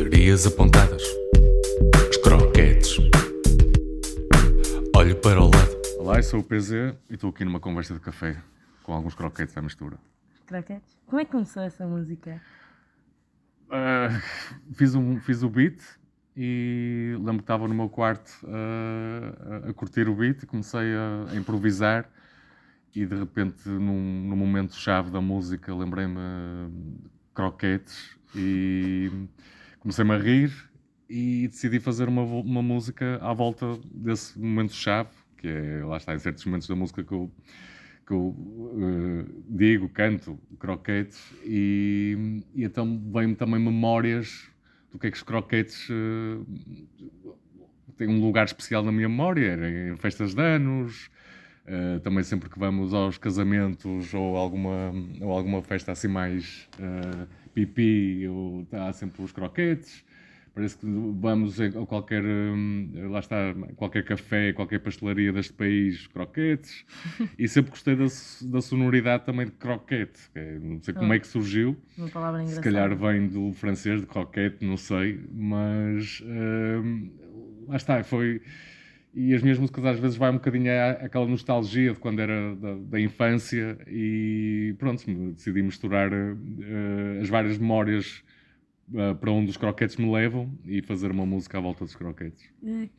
Baterias apontadas. Os croquetes. Olho para o lado. Olá, eu sou o PZ e estou aqui numa conversa de café com alguns croquetes à mistura. Croquetes? Como é que começou essa música? Ah, fiz, um, fiz o beat e lembro que estava no meu quarto ah, a, a curtir o beat e comecei a, a improvisar e de repente num, num momento chave da música lembrei-me de croquetes e comecei-me a rir e decidi fazer uma, uma música à volta desse momento chave que é, lá está, em certos momentos da música que eu, que eu eh, digo, canto, croquetes, e, e então vem-me também memórias do que é que os croquetes eh, têm um lugar especial na minha memória, em festas de anos, eh, também sempre que vamos aos casamentos ou alguma, ou alguma festa assim mais eh, pipi, ou, há sempre os croquetes. Parece que vamos a qualquer, hum, lá está, qualquer café, qualquer pastelaria deste país, croquetes. E sempre gostei da, da sonoridade também de croquete. que é- não sei como Ah. é que surgiu. Uma palavra Se engraçada. calhar vem do francês, de croquete, não sei. Mas hum, lá está, foi. E as minhas músicas às vezes vai um bocadinho àquela nostalgia de quando era da, da infância e pronto, decidi misturar eh, as várias memórias eh, para onde os croquetes me levam e fazer uma música à volta dos croquetes.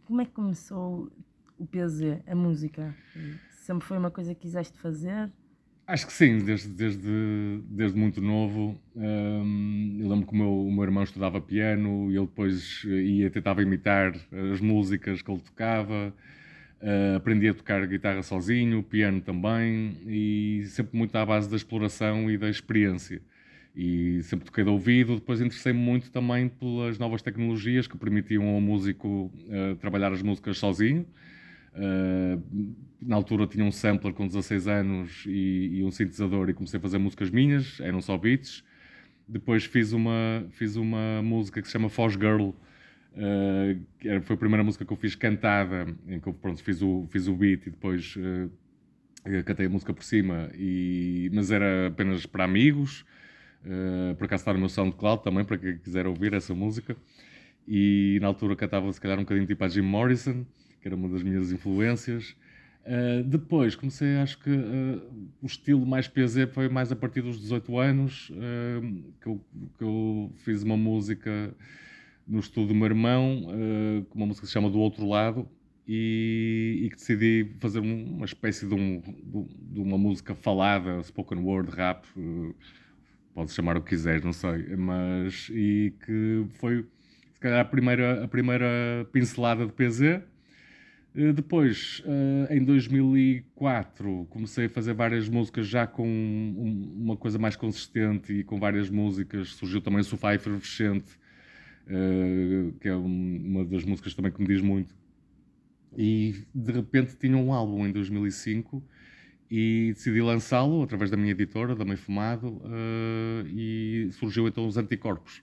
Como é que começou o PZ, a música? Sempre foi uma coisa que quiseste fazer? Acho que sim, desde, desde, desde muito novo. Eu lembro que o meu, o meu irmão estudava piano e ele depois eh, ia tentava imitar as músicas que ele tocava. Eh, aprendi a tocar guitarra sozinho, piano também, e sempre muito à base da exploração e da experiência. E sempre toquei de ouvido. Depois interessei-me muito também pelas novas tecnologias que permitiam ao músico eh, trabalhar as músicas sozinho. Uh, na altura tinha um sampler com 16 anos e, e um sintetizador e comecei a fazer músicas minhas, eram só beats. Depois fiz uma, fiz uma música que se chama Foz Girl, uh, foi a primeira música que eu fiz cantada, em que eu pronto, fiz, o, fiz o beat e depois uh, cantei a música por cima, e, mas era apenas para amigos. Uh, por acaso está no meu SoundCloud também, para quem quiser ouvir essa música. E na altura cantava se calhar um bocadinho tipo a Jim Morrison, que era uma das minhas influências. Uh, depois comecei, acho que uh, o estilo mais PZ foi mais a partir dos 18 anos, uh, que, eu, que eu fiz uma música no estudo do meu irmão, uma música que se chama Do Outro Lado, e, e que decidi fazer um- uma espécie de, um- de uma música falada, spoken word, rap, uh, chamar o que quiseres, não sei, mas e que foi se calhar a primeira, a primeira pincelada de PZ. Eh, Depois, eh, em 2004, comecei a fazer várias músicas já com um- uma coisa mais consistente e com várias músicas. Surgiu também o Sofá Efervescente, eh, que é um- uma das músicas também que me diz muito. E de repente tinha um álbum em 2005 e decidi lançá-lo através da minha editora, da Meio Fumado, e surgiu então os Anticorpos,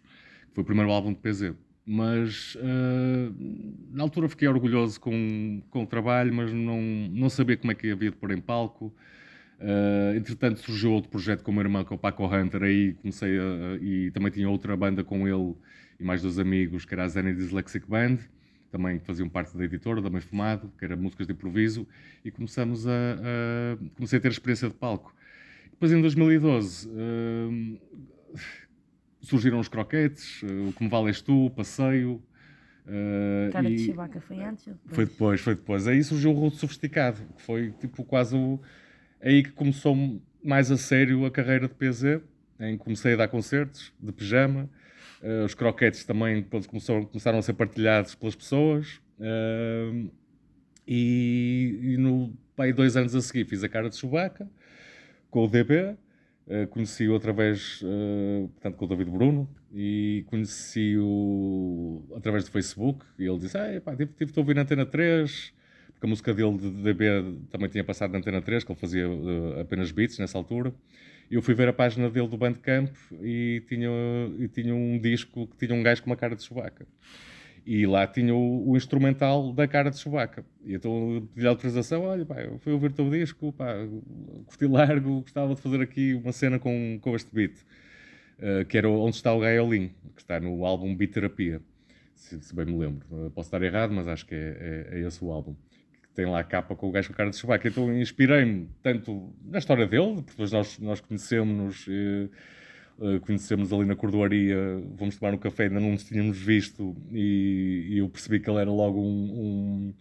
que foi o primeiro álbum de PZ. Mas eh, na altura fiquei orgulhoso com, com o trabalho, mas não, não sabia como é que havia de pôr em palco. Eh, entretanto, surgiu outro projeto com o meu irmão, que é o Paco Hunter, aí comecei a, e também tinha outra banda com ele e mais dois amigos, que era a Zen Dyslexic Band, também faziam parte da editora, da Meio Fumado, que era músicas de improviso, e começamos a, a- comecei a ter experiência de palco. Depois, em 2012, hum, surgiram os croquetes, eh, o que me vale és tu, o passeio. eh, Cara de Chewbacca foi antes ou depois? foi depois, foi depois. Aí surgiu o Rude Sofisticado, que foi tipo quase o. Aí que começou mais a sério a carreira de PZ, em que comecei a dar concertos de pijama. Eh, os croquetes também depois começaram, começaram a ser partilhados pelas pessoas. Eh, e, e no, pá, aí dois anos a seguir fiz a cara de Chewbacca com o DB. Eh, conheci-o através, eh, portanto, com o David Bruno e conheci-o através do Facebook. E ele disse, ah, pá, tive, tive de ouvir na Antena 3 porque a música dele de DB também tinha passado na Antena 3 que ele fazia eh, apenas beats nessa altura. E eu fui ver a página dele do Bandcamp e tinha, e tinha um disco que tinha um gajo com uma cara de Chewbacca e lá tinha o, o instrumental da cara de Chewbacca. E então eu pedi autorização, olha, pá, eu fui ouvir o teu disco, pá, curti largo, gostava de fazer aqui uma cena com, com este beat. uh, que era Onde Está o Gaiolim, que está no álbum Biterapia, se, se bem me lembro. Uh, posso estar errado, mas acho que é, é, é, esse o álbum. Tem lá a capa com o gajo com a cara de Chewbacca. Então inspirei-me tanto na história dele, porque depois nós, nós conhecemos-nos. Uh, Uh, conhecemos ali na cordoaria, vamos tomar um café, ainda não nos tínhamos visto e, e eu percebi que ele era logo um,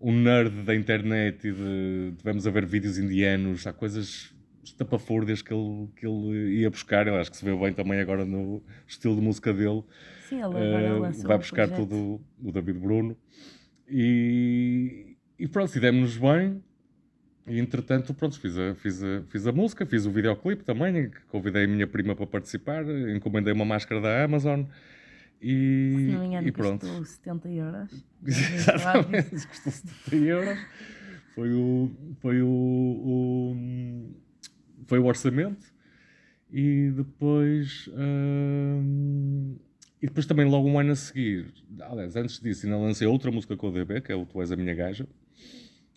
um, um nerd da internet e de, tivemos a ver vídeos indianos, há coisas estapafúrdias que ele, que ele ia buscar, eu acho que se vê bem também agora no estilo de música dele. Sim, ele agora uh, vai buscar um tudo o David Bruno. E, e pronto, e demos-nos bem e entretanto, pronto, fiz a, fiz, a, fiz a música, fiz o videoclipe também, convidei a minha prima para participar, encomendei uma máscara da Amazon e, Se não me engano, e pronto. custou 70 euros. Exatamente, custou 70 euros. Foi o, foi o, o foi o orçamento e depois hum, e depois também logo um ano a seguir, aliás, antes disso ainda lancei outra música com o DB, que é o Tu És a Minha Gaja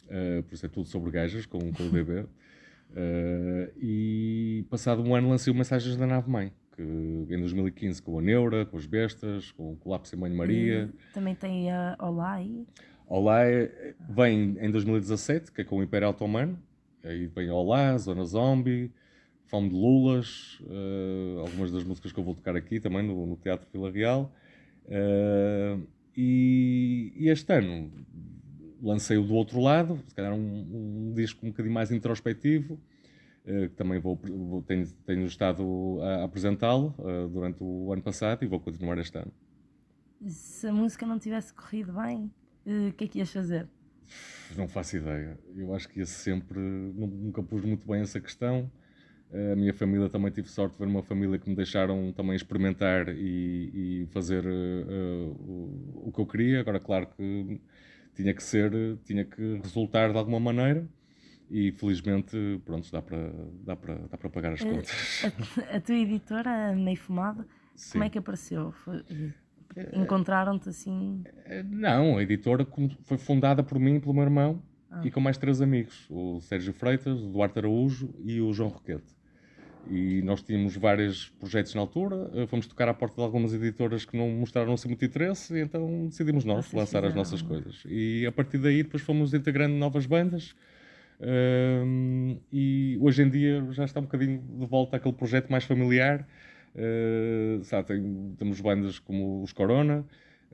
uh, por isso é tudo sobre gajas, com, com o DB. Uh, eh, e passado um ano lancei o Mensagens da Nave Mãe, que em 2015 com a Neura, com as Bestas, com o Colapso em Mãe Maria. E também tem a Olá aí. Olá vem em 2017, que é com o Império Otomano. Aí vem Olá, Zona Zombie, Fome de Lulas, uh, algumas das músicas que eu vou tocar aqui também no, no Teatro Vila Real. Uh, e, e, este ano lancei o do outro lado, se calhar um, um disco um bocadinho mais introspectivo, uh, que também vou, vou, tenho, tenho estado a apresentá-lo uh, durante o ano passado e vou continuar este ano. Se a música não tivesse corrido bem, eh, o que é que ias fazer? Não faço ideia. Eu acho que ia sempre. Nunca pus muito bem essa questão. A minha família também tive sorte de ver uma família que me deixaram também experimentar e, e fazer uh, o, o que eu queria. Agora, claro que tinha que ser, tinha que resultar de alguma maneira e felizmente, pronto, dá para, dá para, dá para pagar as a, contas. A, a, tua editora, a Meio Fumado, Sim. como é que apareceu? Encontraram-te assim? Eh, não, a editora foi fundada por mim e pelo meu irmão ah. e com mais três amigos, o Sérgio Freitas, o Duarte Araújo e o João Roquete. E nós tínhamos vários projetos na altura, eh, fomos tocar à porta de algumas editoras que não mostraram assim muito interesse, e então decidimos nós Vocês lançar fizeram. as nossas coisas. E a partir daí depois fomos integrando novas bandas. Um, e hoje em dia já está um bocadinho de volta àquele projeto mais familiar. Uh, sabe, tem, temos bandas como os Corona,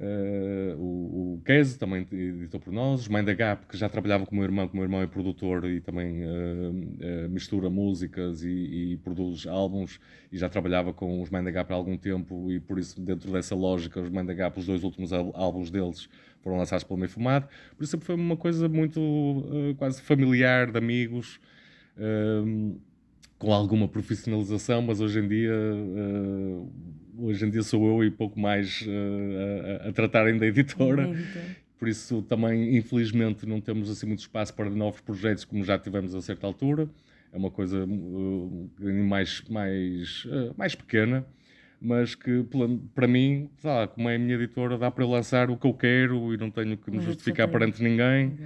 Uh, o, Keso também editou por nós, Mind the Gap, que já trabalhava com o meu irmão, que o meu irmão é produtor e também uh, uh, mistura músicas e, e, produz álbuns, e já trabalhava com os Mind the Gap há algum tempo, e por isso, dentro dessa lógica, os Mind the Gap, os dois últimos álbuns deles foram lançados pelo Meio Fumado, por isso foi uma coisa muito quase familiar, de amigos com alguma profissionalização, mas hoje em dia hoje em dia sou eu e pouco mais uh, a, a, tratarem da editora. Por isso também, infelizmente, não temos assim muito espaço para novos projetos como já tivemos a certa altura. É uma coisa uh, mais, mais, mais pequena, mas que para mim, lá, como é a minha editora, dá para lançar o que eu quero e não tenho que me justificar perante ninguém.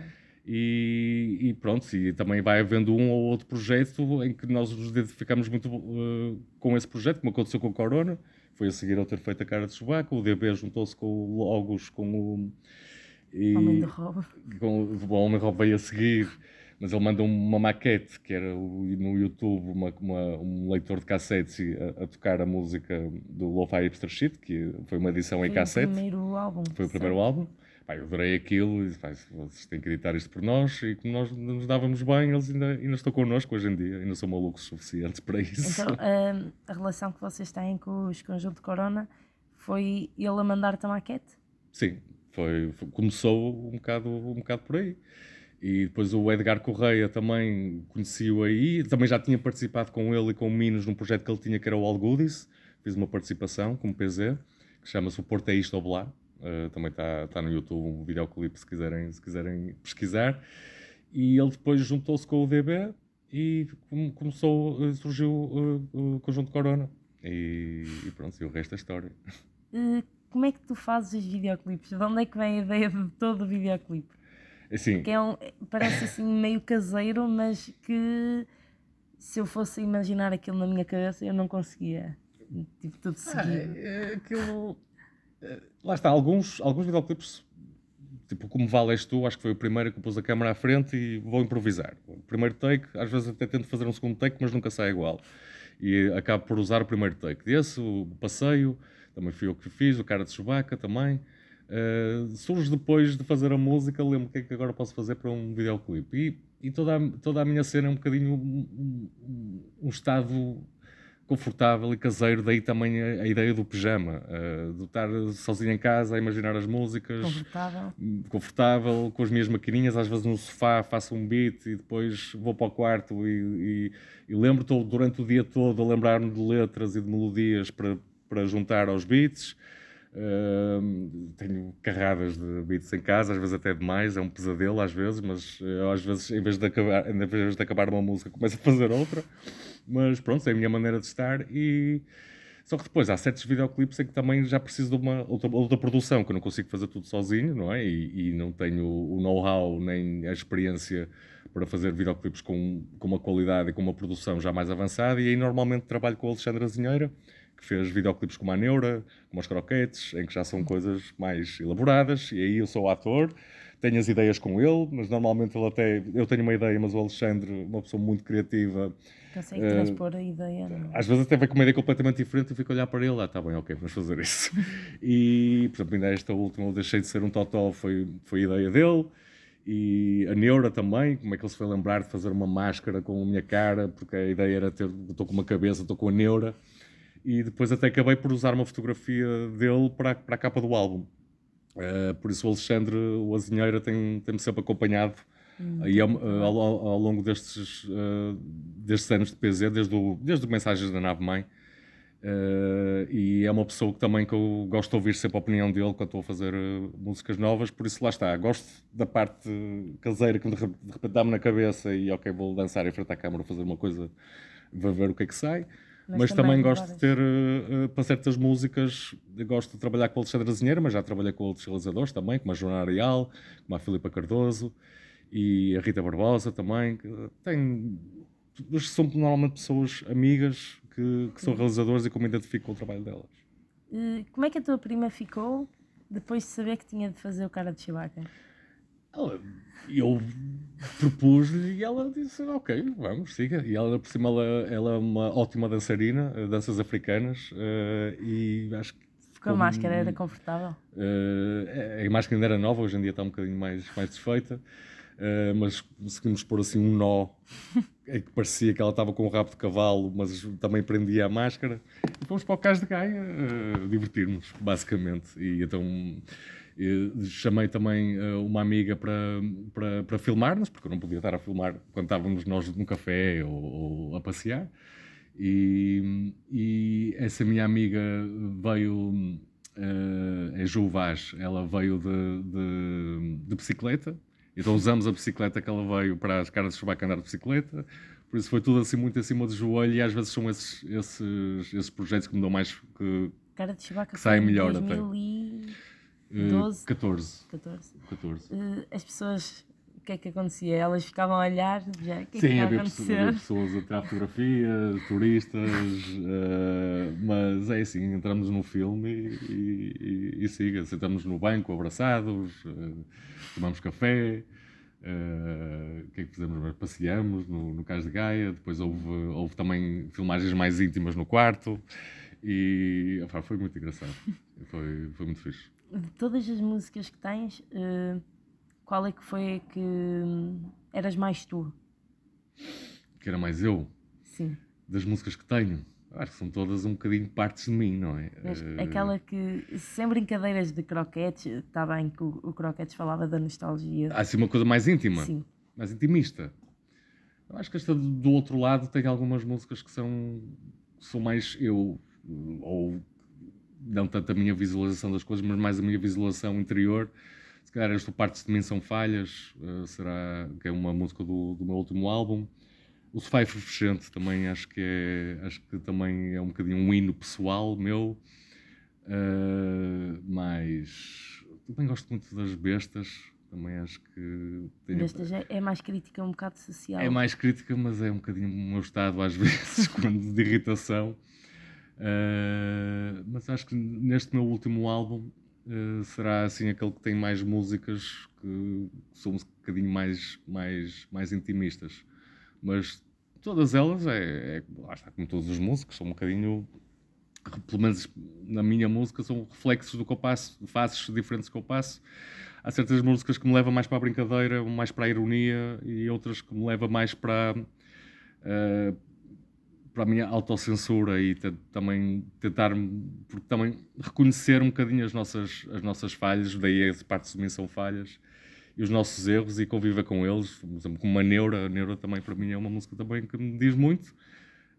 E, e, pronto, e também vai havendo um ou outro projeto em que nós nos identificamos muito uh, com esse projeto, como aconteceu com o Corona, foi a seguir ao ter feito a cara de Chewbacca, o DB juntou-se com o Logos, com o... E, Homem de Rob. Com, o Homem Rob veio a seguir, mas ele mandou uma maquete, que era no YouTube uma, uma, um leitor de cassetes a, a, tocar a música do Lo-Fi Hipster Shit, que foi uma edição foi em cassete. Foi o primeiro álbum. Foi o primeiro álbum. Pá, eu adorei aquilo e pá, vocês têm que editar isto por nós e como nós nos dávamos bem, eles ainda, ainda estão connosco hoje em dia, ainda são malucos suficientes para isso. Então, a, a relação que vocês têm com os Conjunto Corona foi ele a mandar-te a maquete? Sim, foi, foi, começou um bocado, um bocado por aí. E depois o Edgar Correia também conheci-o aí, também já tinha participado com ele e com o Minos num projeto que ele tinha que era o All Goodies, fiz uma participação como PZ, que chama-se O Porto é Isto Blá Uh, também está tá no YouTube um videoclipe se quiserem, se quiserem pesquisar. E ele depois juntou-se com o DB e começou, uh, surgiu uh, o conjunto Corona. E, e, pronto, e o resto é história. como é que tu fazes os videoclipes? De onde é que vem a ideia de todo o videoclipe? Assim, que é um, parece assim meio caseiro, mas que se eu fosse imaginar aquilo na minha cabeça eu não conseguia. Tipo, tudo Ah, seguido. é, é aquilo. Lá está, alguns, alguns videoclipes, tipo como Vale És Tu, acho que foi o primeiro que pus a câmera à frente e vou improvisar. O primeiro take, às vezes até tento fazer um segundo take, mas nunca sai igual. E acabo por usar o primeiro take desse, o passeio, também fui eu que fiz, o cara de Chewbacca também. Uh, surge depois de fazer a música, lembro o que é que agora posso fazer para um videoclipe. E, e toda, a, toda a minha cena é um bocadinho um, um- um estado confortável e caseiro, daí também a, a ideia do pijama, uh, de estar sozinho em casa a imaginar as músicas, Confortável. confortável, com as minhas maquininhas, às vezes no sofá faço um beat e depois vou para o quarto e, e, e lembro tô, durante o dia todo a lembrar-me de letras e de melodias para, para juntar aos beats. Uh, tenho carradas de beats em casa, às vezes até demais, é um pesadelo às vezes, mas eu, às vezes em vez, de acabar, em vez de acabar uma música começo a fazer outra. Mas pronto, é a minha maneira de estar e só que depois há certos videoclipes em que também já preciso de uma outra, outra produção, que eu não consigo fazer tudo sozinho, não é? E, e não tenho o know-how nem a experiência para fazer videoclipes com, com uma qualidade e com uma produção já mais avançada. E aí normalmente trabalho com o Alexandre Azinheira, que fez videoclipes como a Neura, como os Croquetes, em que já são coisas mais elaboradas. E aí eu sou o ator, tenho as ideias com ele, mas normalmente ele até. Eu tenho uma ideia, mas o Alexandre, uma pessoa muito criativa, Consegue Eh, transpor a ideia. não é? às vezes até vai com uma ideia completamente diferente e fico a olhar para ele, ah, tá bem, ok, vamos fazer isso. E, por exemplo, ainda esta última, eu deixei de ser um totó, foi, foi ideia dele. E a Neura também, como é que ele se foi lembrar de fazer uma máscara com a minha cara, porque a ideia era ter, estou com uma cabeça, estou com a Neura. E depois até acabei por usar uma fotografia dele para, para a capa do álbum. Eh, por isso o Alexandre, o Azinheira, tem- tem-me sempre acompanhado aí ao, ao- ao- ao longo destes, eh, destes anos de PZ, desde o, desde o Mensagens da Nave Mãe. Eh, e é uma pessoa que também que eu gosto de ouvir sempre a opinião dele quando estou a fazer eh, músicas novas, por isso lá está, gosto da parte caseira que de repente dá-me na cabeça e ok, vou dançar em frente à câmara fazer uma coisa, vou ver o que é que sai. Mas Mas, também também, gosto de ter, eh, para certas músicas, gosto de trabalhar com o Alexandre Azinheira, mas já trabalhei com outros realizadores também, como a Joana Arial, como a Filipa Cardoso e a Rita Barbosa também. Tem, são normalmente pessoas amigas que, que são realizadores e que eu me identifico com o trabalho delas. Eh, Como é que a tua prima ficou depois de saber que tinha de fazer o cara de Chewbacca? Eu propus-lhe e ela disse, ok, vamos, siga. E ela, por cima, ela, ela é uma ótima dançarina, eh, danças africanas, eh, e acho que Com a máscara era confortável? Eh, a máscara ainda era nova, hoje em dia está um bocadinho mais, mais desfeita, eh, mas conseguimos pôr assim um nó em que parecia que ela estava com o rabo de cavalo, mas também prendia a máscara. E fomos para o Cais de Gaia divertir-nos, basicamente. E então chamei também eh, uma amiga para, para, para filmar-nos, porque eu não podia estar a filmar quando estávamos nós no café ou, ou a passear. E, e, essa minha amiga veio, eh, é Ju Vaz, ela veio de, de, de bicicleta, então usamos a bicicleta que ela veio para as caras de Chewbacca andar de bicicleta, por isso foi tudo assim muito acima do joelho e às vezes são esses, esses, esses projetos que me dão mais... Que, Cara de Chewbacca que saem melhor até. 12? 14. 14. 14. Uh, as pessoas, o que é que acontecia? Elas ficavam a olhar, já, o que é Sim, havia pessoas a tirar fotografias, turistas, uh, mas é assim, entramos no filme e, e, e siga. Sentamos no banco, abraçados, uh, tomamos café. Eh, o que é que fizemos? Passeamos no, no Cais de Gaia, depois houve, houve também filmagens mais íntimas no quarto e opa, foi muito engraçado, foi, foi muito fixe. De todas as músicas que tens, eh, qual é que foi que hum, eras mais tu? Que era mais eu, Sim. das músicas que tenho. Acho que são todas um bocadinho partes de mim, não é? Mas Eh, aquela que, sem brincadeiras de croquetes, está bem que o, o croquetes falava da nostalgia. Há assim uma coisa mais íntima, Sim. mais intimista. Eu acho que esta do- do outro lado tem algumas músicas que são, são mais eu, ou não tanto a minha visualização das coisas, mas mais a minha visualização interior. Se calhar esta Partes de Mim São Falhas, eh, será que é uma música do, do meu último álbum. O Sofá Efervescente também acho que é, acho que também é um bocadinho um hino pessoal meu. Eh, mas também gosto muito das bestas, também acho que tenho- Desta já é mais crítica, um bocado social. é mais crítica, mas é um bocadinho o meu estado às vezes, quando de irritação. Uh, mas acho que neste meu último álbum uh, será assim aquele que tem mais músicas que são um bocadinho mais, mais, mais intimistas. Mas todas elas, é, é, lá está, como todos os músicos, são um bocadinho, pelo menos na minha música, são reflexos do que eu passo, faces diferentes que eu passo. Há certas músicas que me levam mais para a brincadeira, mais para a ironia, e outras que me levam mais para. Uh, para a minha autocensura e também tentar porque também reconhecer um bocadinho as nossas, as nossas falhas, daí as partes de mim são falhas, e os nossos erros e conviver com eles, por exemplo, como uma Neura, a Neura também para mim é uma música também que me diz muito,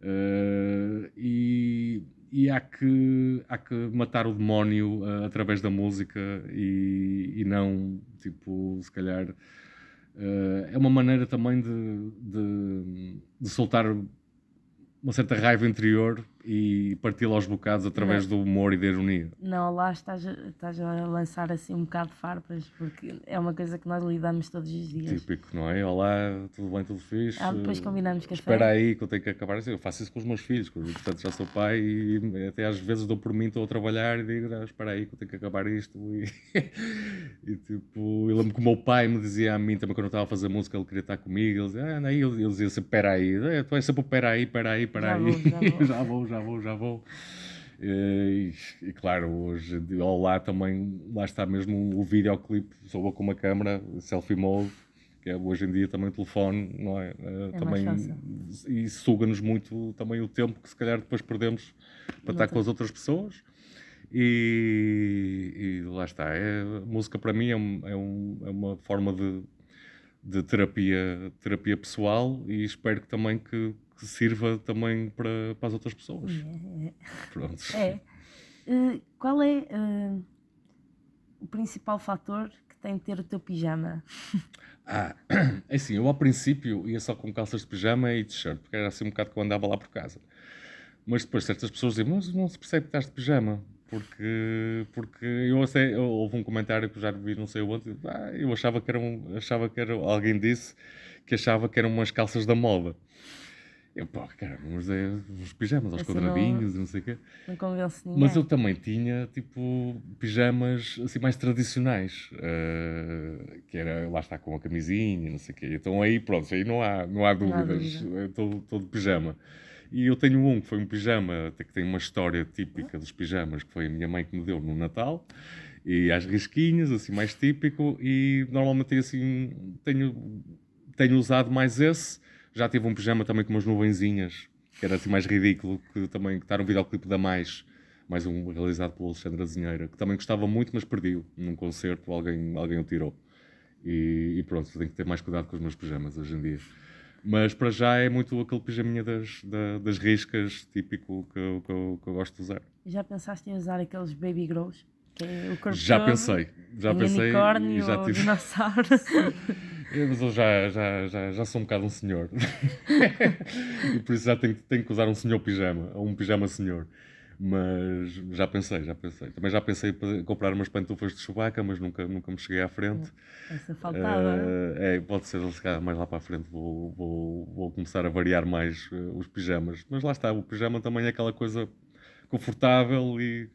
uh, e, e há, que, há que matar o demónio uh, através da música e, e não, tipo, se calhar... Uh, é uma maneira também de, de, de soltar uma certa raiva interior e parti-la aos bocados através não. do humor e da ironia. Não, lá estás, estás a lançar assim um bocado de farpas, porque é uma coisa que nós lidamos todos os dias. Típico, não é? Olá, tudo bem, tudo fixe? Ah, depois combinamos café. Espera aí que eu tenho que acabar assim. Eu faço isso com os meus filhos, portanto já sou pai e até às vezes dou por mim, estou a trabalhar e digo, ah, espera aí que eu tenho que acabar isto. E, e tipo, eu lembro que o meu pai me dizia a mim também quando eu estava a fazer música, ele queria estar comigo, ele dizia, ah, aí, ele dizia sempre, espera aí, tu és sempre espera aí, espera aí, espera aí. já vou, já vou. já vou, já vou. E, e, claro, hoje lá também, lá está mesmo o videoclipe, só com uma câmera, selfie mode, que é hoje em dia também o telefone, não é? Eh, é também, e suga-nos muito também o tempo que se calhar depois perdemos para estar com as outras pessoas. E, e lá está, é, a música para mim é, um, é, um, é uma forma de, de terapia, terapia pessoal e espero que também que, que sirva também para, para as outras pessoas. É. Pronto. É. Uh, qual é uh, o principal fator que tem de ter o teu pijama? Ah, é assim, eu ao princípio ia só com calças de pijama e t-shirt, porque era assim um bocado que eu andava lá por casa. Mas depois certas pessoas dizem, mas não se percebe que estás de pijama. Porque, porque eu, sei, eu, houve um comentário que eu já vi não sei onde, ah, eu achava que, era um, achava que era, alguém disse que achava que eram umas calças da moda. Eu, pá, cara, uns, uns pijamas aos quadradinhos não, não sei o quê. Não convence ninguém. Mas eu também tinha, tipo, pijamas assim mais tradicionais. Uh, que era, lá está, com a camisinha, não sei o quê. Então aí, pronto, aí não há, não há dúvidas. Estou todo de pijama. E eu tenho um que foi um pijama, até que tem uma história típica dos pijamas, que foi a minha mãe que me deu no Natal. E às risquinhas, assim, mais típico. E normalmente assim, tenho, tenho usado mais esse já tive um pijama também com umas nuvenzinhas, que era assim mais ridículo, que também está no videoclipe da Mais, mais um realizado pelo Alexandre Azinheira, que também gostava muito, mas perdi num concerto, alguém, alguém o tirou. E, e, pronto, tenho que ter mais cuidado com os meus pijamas hoje em dia. Mas para já é muito aquele pijaminha das, das riscas típico que eu, que, eu, que eu gosto de usar. Já pensaste em usar aqueles baby grows? É já pensei, já pensei. Unicórnio e já tive... dinossauro. Mas eu já, já, já, já sou um bocado um senhor. e por isso já tenho, tenho que usar um senhor pijama, ou um pijama senhor. Mas já pensei, já pensei. Também já pensei em comprar umas pantufas de Chewbacca, mas nunca, nunca me cheguei à frente. Essa faltava. Uh, é, pode ser, mais lá para a frente vou, vou, vou começar a variar mais uh, os pijamas. Mas lá está, o pijama também é aquela coisa confortável e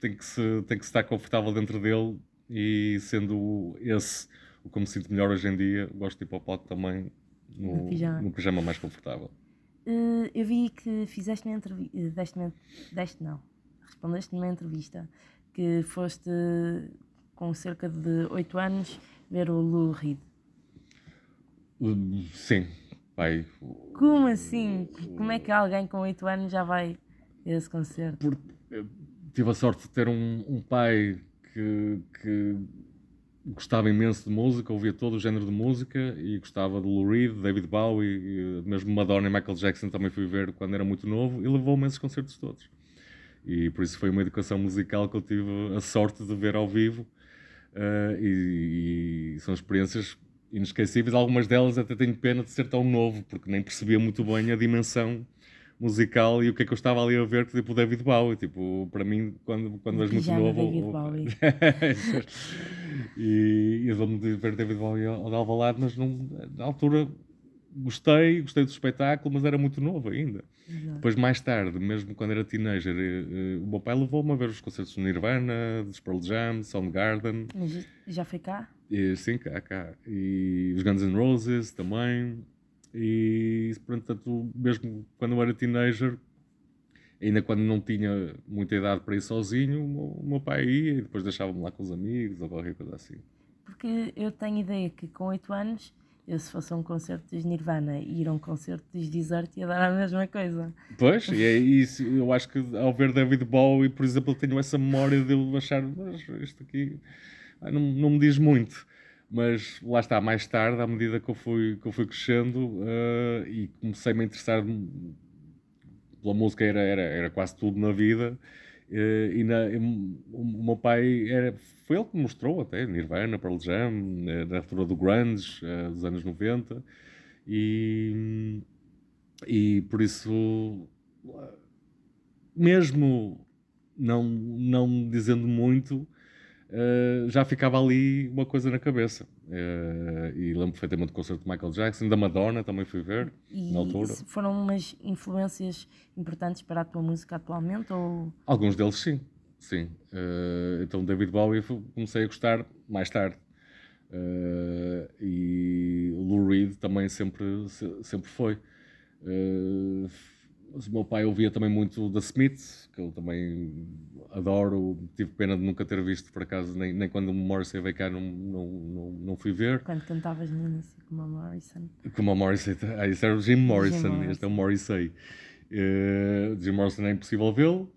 tem que, se, tem que estar confortável dentro dele. E sendo esse o que eu me sinto melhor hoje em dia, gosto de ir para o palco também no, no, pijama. no pijama mais confortável. Uh, eu vi que fizeste uma entrevista, eh, deste, deste não, respondeste numa entrevista que foste com cerca de 8 anos ver o Lou Reed. Uh, sim, pai. Como assim? Como é que alguém com 8 anos já vai a esse concerto? Porque tive a sorte de ter um, um pai que, que gostava imenso de música, ouvia todo o género de música e gostava de Lou Reed, David Bowie, mesmo Madonna e Michael Jackson também fui ver quando era muito novo e levou-me esses concertos todos. E por isso foi uma educação musical que eu tive a sorte de ver ao vivo uh, e, e, são experiências inesquecíveis. Algumas delas até tenho pena de ser tão novo, porque nem percebia muito bem a dimensão musical e o que é que eu estava ali a ver, tipo, David Bowie. Tipo, para mim, quando, quando és muito novo. David Bowie. e, e eu me de ver David Bowie ao de Alvalade, mas não, na altura gostei, gostei do espetáculo, mas era muito novo ainda. Exato. Depois, mais tarde, mesmo quando era teenager, eh, eh, o meu pai levou-me a ver os concertos do Nirvana, dos Pearl Jam, Soundgarden, já foi cá? e, sim, cá, cá. E os Guns N' Roses também. E, portanto, mesmo quando eu era teenager, ainda quando não tinha muita idade para ir sozinho, o meu, pai ia e depois deixava-me lá com os amigos ou qualquer coisa assim. Porque eu tenho ideia que com 8 anos, eu se fosse a um concerto dos Nirvana e ir a um concerto dos Desert ia dar a mesma coisa. Pois, e é isso. Eu acho que ao ver David Bowie, por exemplo, tenho essa memória de eu achar, mas isto aqui ah, não, não me diz muito. Mas lá está, mais tarde, à medida que eu fui, que eu fui crescendo ah, e comecei-me a interessar pela música, era, era, era quase tudo na vida. eh, e na, o, o meu pai era, foi ele que me mostrou até Nirvana, Pearl Jam, eh, na altura do Grunge, eh, dos anos 90. E, e por isso, mesmo não, não dizendo muito, eh, já ficava ali uma coisa na cabeça. Eh, e lembro perfeitamente do concerto de Michael Jackson, da Madonna também fui ver, E na altura. foram umas influências importantes para a tua música atualmente? Ou Alguns deles sim, sim. Eh, então David Bowie comecei a gostar mais tarde. E Lou Reed também sempre, se- sempre foi. Mas o meu pai ouvia também muito da Smiths, que eu também adoro. Tive pena de nunca ter visto, por acaso, nem, nem quando o Morrissey veio cá não, não, não, não fui ver. quando cantavas no início com a Morrison? Como o Morrissey. Ah, isso era o Jim Morrison, Morrison. este é o Morrissey. Eh, Jim Morrison é impossível vê-lo,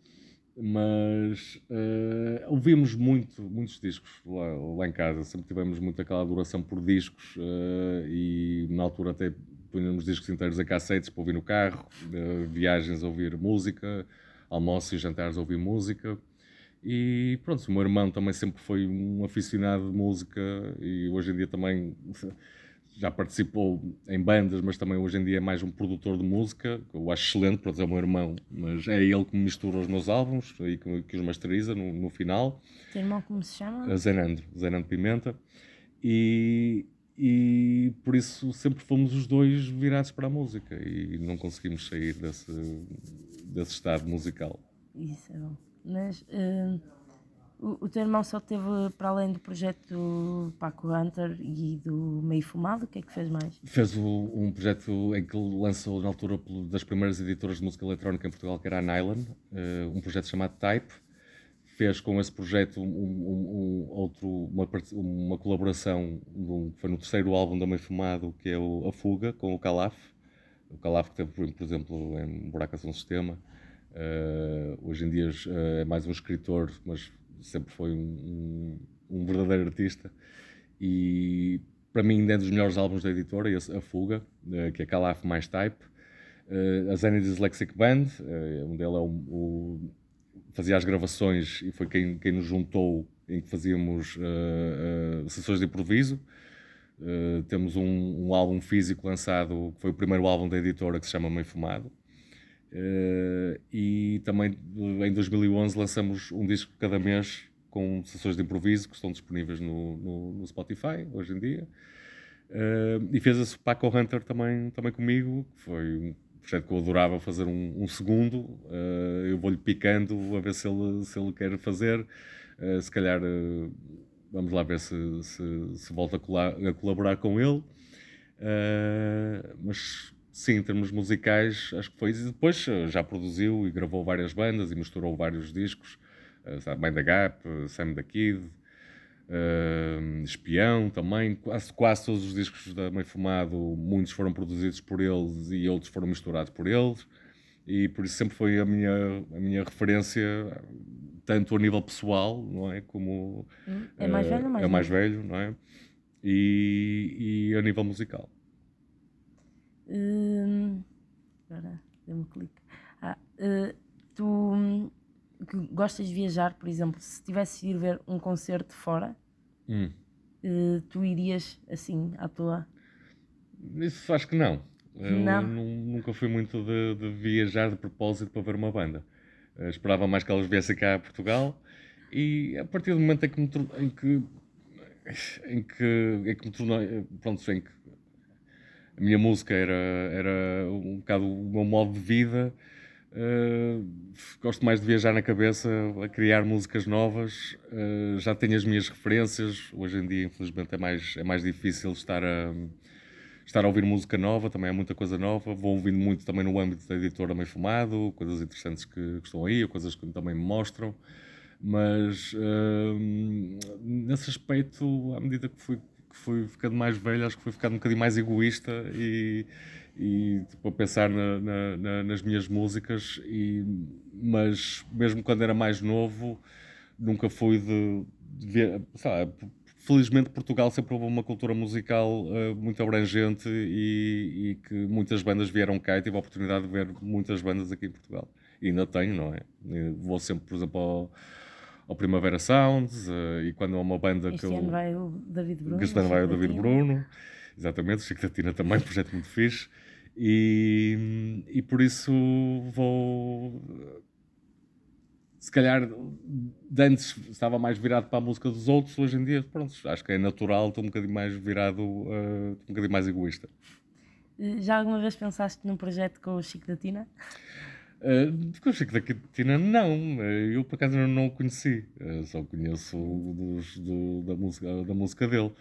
mas eh, ouvimos muito, muitos discos lá, lá em casa. Sempre tivemos muito aquela adoração por discos eh, e na altura até punhamos discos inteiros em cassetes para ouvir no carro, eh, viagens a ouvir música, almoços e jantares a ouvir música. E pronto, o meu irmão também sempre foi um aficionado de música e hoje em dia também já participou em bandas, mas também hoje em dia é mais um produtor de música, que eu acho excelente, pronto, é o meu irmão, mas é ele que mistura os meus álbuns e que, que os masteriza no, no final, Teu irmão como se chama? a Zenandro, Zenandro Pimenta, e, e por isso sempre fomos os dois virados para a música e não conseguimos sair desse, desse estado musical. Isso é bom. Mas eh, o, o teu irmão só teve, para além do projeto do Paco Hunter e do Meio Fumado, o que é que fez mais? Fez o- um projeto em que lançou na altura das primeiras editoras de música eletrónica em Portugal, que era a Nylon, eh, um projeto chamado Type. Fez com esse projeto um, um- um outro, uma, uma colaboração, num- foi no terceiro álbum da Meio Fumado, que é o A Fuga, com o Calaf. O Calaf que teve, por, exemplo, em Buraco São Sistema. Eh, hoje em dia eh, é mais um escritor, mas sempre foi um, um- um verdadeiro artista. E para mim ainda é dos melhores álbuns da editora, esse, A Fuga, eh, que é Calaf mais Type. Eh, a Zenny Dyslexic Band, eh, onde ele é o- fazia as gravações e foi quem, quem nos juntou em que fazíamos eh, eh, sessões de improviso. Eh, temos um, um álbum físico lançado, que foi o primeiro álbum da editora, que se chama Meio Fumado. E também em 2011 lançamos um disco cada mês com sessões de improviso que estão disponíveis no, no, no Spotify hoje em dia. E fez esse Paco Hunter também, também comigo, que foi projeto que eu adorava fazer um, um segundo. Eh, eu vou-lhe picando a ver se ele, se ele quer fazer. Eh, se calhar eh, vamos lá ver se, se, se volta a, colar- a colaborar com ele. Mas sim, em termos musicais, acho que foi isso. E depois já produziu e gravou várias bandas e misturou vários discos. Uh, sabe, Mind the Gap, Sam the Kid, eh, Espião também. Quase, quase todos os discos da Meio Fumado, muitos foram produzidos por eles e outros foram misturados por eles. E por isso sempre foi a minha, a minha referência, tanto a nível pessoal, não é? Como Hum? É mais eh, velho ou mais é mais novo? velho, não é? E, e a nível musical. Hum, Agora, deu-me um clique. Ah, eh, tu hum, que gostas de viajar, por exemplo, se tivesses de ir ver um concerto fora, Hum. eh, tu irias assim à toa? Isso acho que não. Eu Não? nu- nunca fui muito de, de viajar de propósito para ver uma banda. Eh, esperava mais que elas viessem cá a Portugal e a partir do momento em que me, em que, em que, em que me tornei, pronto, em que a minha música era, era um bocado o meu modo de vida. Uh, gosto mais de viajar na cabeça, a criar músicas novas. Uh, já tenho as minhas referências. Hoje em dia, infelizmente, é mais, é mais difícil estar a, estar a ouvir música nova. Também há muita coisa nova. Vou ouvindo muito também no âmbito da editora Meio Fumado, coisas interessantes que, que, estão aí, coisas que também me mostram. Mas uh, nesse aspecto, à medida que fui, que fui ficando mais velho, acho que fui ficando um bocadinho mais egoísta e e tipo, a pensar na, na, na, nas minhas músicas, e, mas mesmo quando era mais novo, nunca fui de, de ver. Sabe, felizmente, Portugal sempre houve uma cultura musical uh, muito abrangente e, e, que muitas bandas vieram cá e tive a oportunidade de ver muitas bandas aqui em Portugal. E ainda tenho, não é? vou sempre, por exemplo, ao, ao Primavera Sounds uh, e quando há uma banda este que ano eu. vai o David Bruno. Este ano vai o David Bruno. Exatamente, o Chico da Tina também, um projeto muito fixe. E, e por isso vou. Se calhar, antes estava mais virado para a música dos outros, hoje em dia, pronto, acho que é natural, estou um bocadinho mais virado, uh, um bocadinho mais egoísta. Já alguma vez pensaste num projeto com o Chico da Tina? Uh, com o Chico da Tina, não. Eu, por acaso, não o conheci. Uh, só conheço dos, do, da, música, da música dele.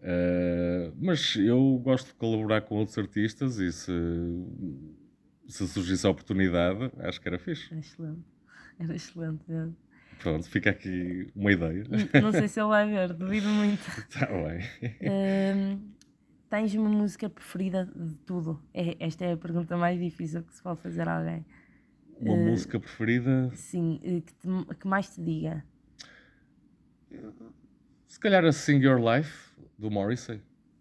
Uh, mas eu gosto de colaborar com outros artistas e se, se surgisse a oportunidade, acho que era fixe. Era excelente. Era excelente mesmo. Pronto, fica aqui uma ideia. Não sei se ele vai ver, duvido muito. Está bem. Uh, tens uma música preferida de tudo? É, esta é a pergunta mais difícil que se pode fazer a alguém. Uma uh, música preferida? Sim, que, te, que mais te diga. Se calhar a Sing Your Life do Morrissey.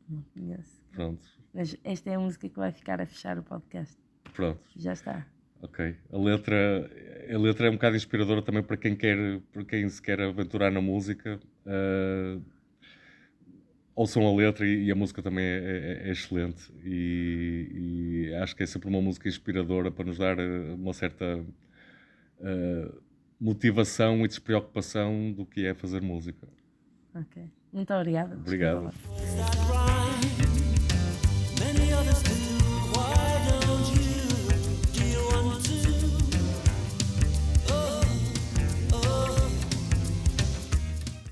Não conheço. Pronto. Mas esta é a música que vai ficar a fechar o podcast. Pronto. Já está. Ok. A letra, a letra é um bocado inspiradora também para quem quer, para quem se quer aventurar na música. Uh, ouçam a letra e, e a música também é, é, é excelente e, e, acho que é sempre uma música inspiradora para nos dar ah, uma certa uh, motivação e despreocupação do que é fazer música. Ok. Muito obrigada. Obrigado.